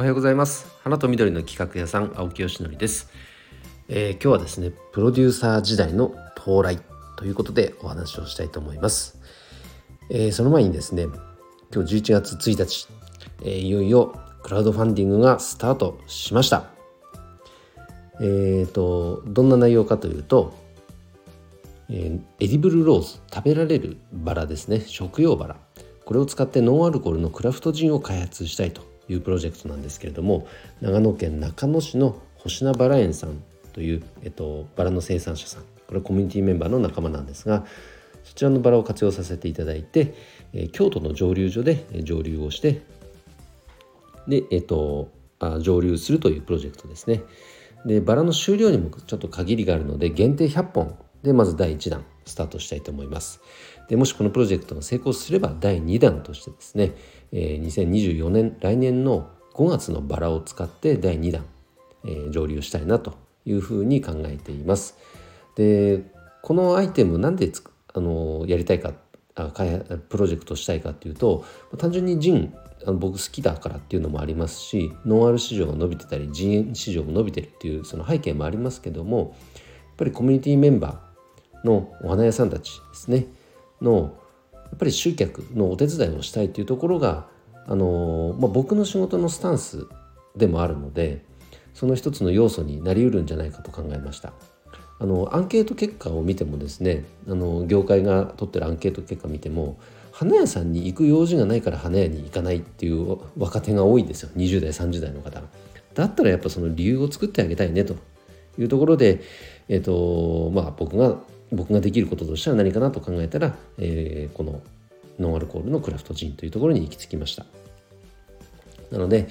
おはようございます。花と緑の企画屋さん青木よしのりです、えー、今日はですねプロデューサー時代の到来ということでお話をしたいと思います、えー、その前にですね今日11月1日、えー、いよいよクラウドファンディングがスタートしました。えーとどんな内容かというとえエディブルローズ食べられるバラですね。食用バラ。これを使ってノンアルコールのクラフトジンを開発したいと。いうプロジェクトなんですけれども長野県中野市の星名バラ園さんという、えっと、バラの生産者さんこれコミュニティメンバーの仲間なんですがそちらのバラを活用させていただいて、え京都の蒸留所で蒸留をしてで、えっと、あ蒸留するというプロジェクトですね。でバラの収量にもちょっと限りがあるので限定100本でまず第1弾スタートしたいと思います。でもしこのプロジェクトが成功すれば第2弾としてですね、えー、2024年来年の5月のバラを使って第2弾、えー、上流したいなというふうに考えています。でこのアイテムなんであのやりたいかあプロジェクトしたいかっていうと単純にジンあの僕好きだからっていうのもありますしノンアル市場が伸びてたりジン市場も伸びてるっていうその背景もありますけどもやっぱりコミュニティメンバーのお花屋さんたちですね。のやっぱり集客のお手伝いをしたいというところがあの、まあ、僕の仕事のスタンスでもあるのでその一つの要素になりうるんじゃないかと考えました。あのアンケート結果を見てもですねあの業界が取ってるアンケート結果を見ても花屋さんに行く用事がないから花屋に行かないっていう若手が多いんですよ。20代30代の方だったらやっぱその理由を作ってあげたいねというところで、えーとまあ、僕が僕ができることとしては何かなと考えたら、えー、このノンアルコールのクラフトジンというところに行き着きました。なので、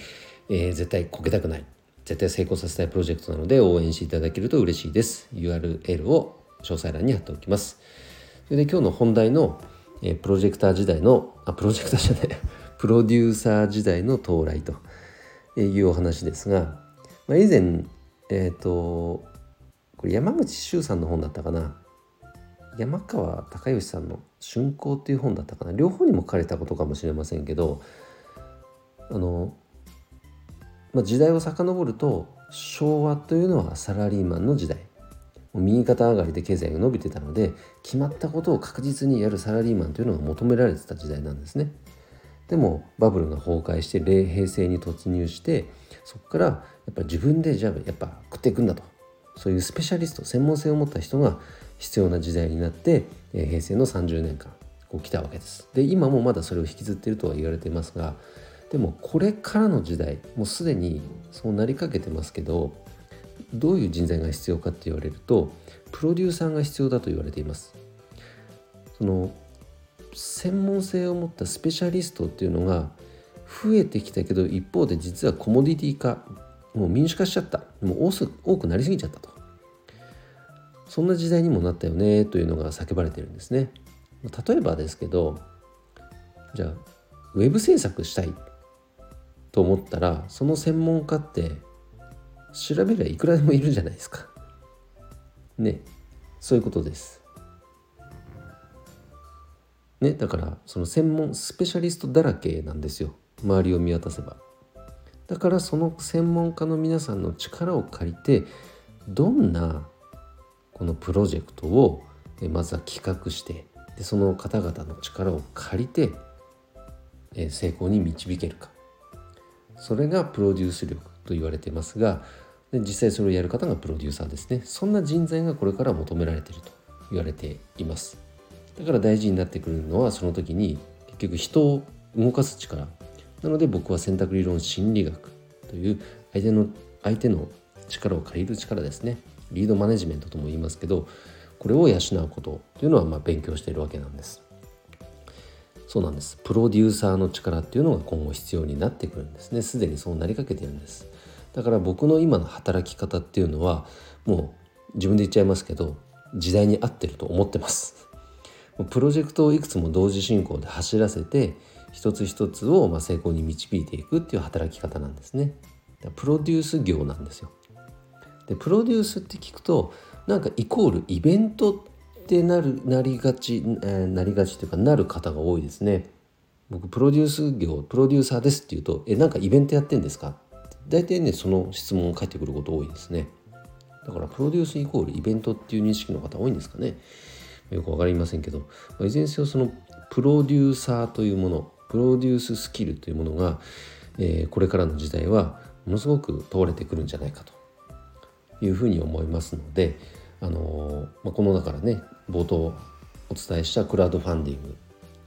えー、絶対こけたくない。絶対成功させたいプロジェクトなので応援していただけると嬉しいです。URL を詳細欄に貼っておきます。それで今日の本題の、えー、プロジェクター時代のあプロジェクターじゃない。プロデューサー時代の到来というお話ですが、まあ、以前えっ、ー、とこれ山口周さんの本だったかな。山川隆義さんの「春光」っていう本だったかな。両方にも書かれたことかもしれませんけどあの、まあ、時代を遡ると昭和というのはサラリーマンの時代。右肩上がりで経済が伸びてたので決まったことを確実にやるサラリーマンというのが求められてた時代なんですね。でもバブルが崩壊して平成に突入してそこからやっぱ自分でじゃあやっぱ食っていくんだと。そういうスペシャリスト専門性を持った人が必要な時代になって、え平成の30年間こう来たわけです。で今もまだそれを引きずっているとは言われていますがでもこれからの時代もうすでにそうなりかけてますけどどういう人材が必要かって言われるとプロデューサーが必要だと言われています。その専門性を持ったスペシャリストっていうのが増えてきたけど一方で実はコモディティ化もう民主化しちゃったもう多くなりすぎちゃったとそんな時代にもなったよねというのが叫ばれてるんですね。例えばですけどじゃあウェブ制作したいと思ったらその専門家って調べればいくらでもいるじゃないですか。ねそういうことです。ねだからその専門スペシャリストだらけなんですよ。周りを見渡せば。だからその専門家の皆さんの力を借りてどんなこのプロジェクトをまずは企画してでその方々の力を借りて成功に導けるか。それがプロデュース力と言われてますがで実際それをやる方がプロデューサーですね。そんな人材がこれから求められていると言われています。だから大事になってくるのはその時に結局人を動かす力。なので僕は選択理論心理学という相手の相手の力を借りる力ですね。リードマネジメントとも言いますけどこれを養うことというのはま勉強しているわけなんです。そうなんです。プロデューサーの力っていうのが今後必要になってくるんですね。すでにそうなりかけてるんです。だから僕の今の働き方っていうのはもう自分で言っちゃいますけど時代に合ってると思ってます。プロジェクトをいくつも同時進行で走らせて一つ一つをま成功に導いていくっていう働き方なんですね。プロデュース業なんですよ。でプロデュースって聞くとなんかイコールイベントってなるなりがち、え、なりがちというかなる方が多いですね。僕プロデュース業プロデューサーですって言うと「えなんかイベントやってんですか?」大体ねその質問を返ってくること多いですね。だからプロデュースイコールイベントっていう認識の方多いんですかね。よく分かりませんけど、まあ、いずれにせよそのプロデューサーというものプロデューススキルというものが、えー、これからの時代はものすごく問われてくるんじゃないかと。いうふうに思いますので、あの、まあ、このだからね冒頭お伝えしたクラウドファンディング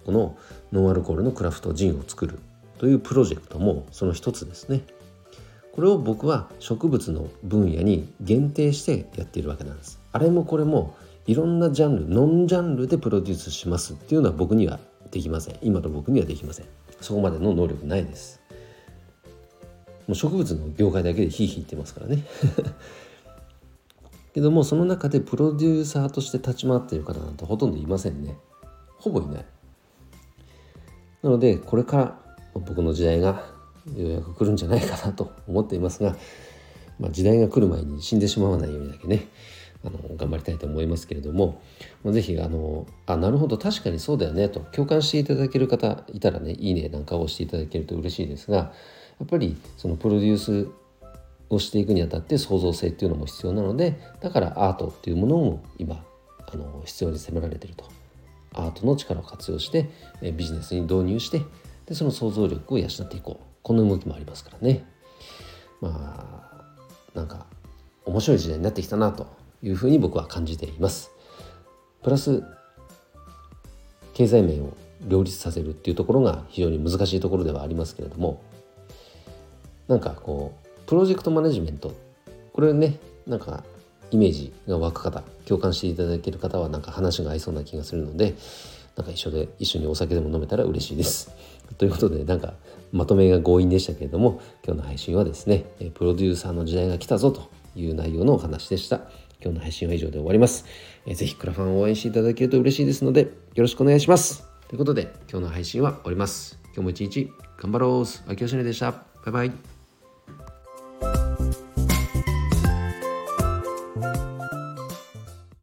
このノンアルコールのクラフトジンを作るというプロジェクトもその一つですね。これを僕は植物の分野に限定してやっているわけなんです。あれもこれもいろんなジャンルノンジャンルでプロデュースしますっていうのは僕にはできません今の僕にはできませんそこまでの能力ないですもう植物の業界だけでヒーヒー言ってますからねけどもその中でプロデューサーとして立ち回っている方なんてほとんどいませんね。ほぼいない。なのでこれから僕の時代がようやく来るんじゃないかなと思っていますが、まあ、時代が来る前に死んでしまわないようにだけねあの頑張りたいと思いますけれども是非あのあなるほど確かにそうだよねと共感していただける方いたらねいいねなんかを押していただけると嬉しいですがやっぱりそのプロデュースをしていくにあたって創造性っていうのも必要なのでだからアートっていうものも今あの必要に迫られてると。アートの力を活用してビジネスに導入してでその想像力を養っていこう。この動きもありますからね。まあなんか面白い時代になってきたなというふうに僕は感じています。プラス経済面を両立させるっていうところが非常に難しいところではありますけれどもなんかこうプロジェクトマネジメントこれねなんかイメージが湧く方共感していただける方はなんか話が合いそうな気がするのでなんか一緒で一緒にお酒でも飲めたら嬉しいです。ということでなんかまとめが強引でしたけれども今日の配信はですねプロデューサーの時代が来たぞという内容のお話でした。今日の配信は以上で終わります。えー、ぜひクラファンを応援していただけると嬉しいですので、よろしくお願いします。ということで、今日の配信は終わります。今日も一日頑張ろう。秋吉ねでした。バイバイ。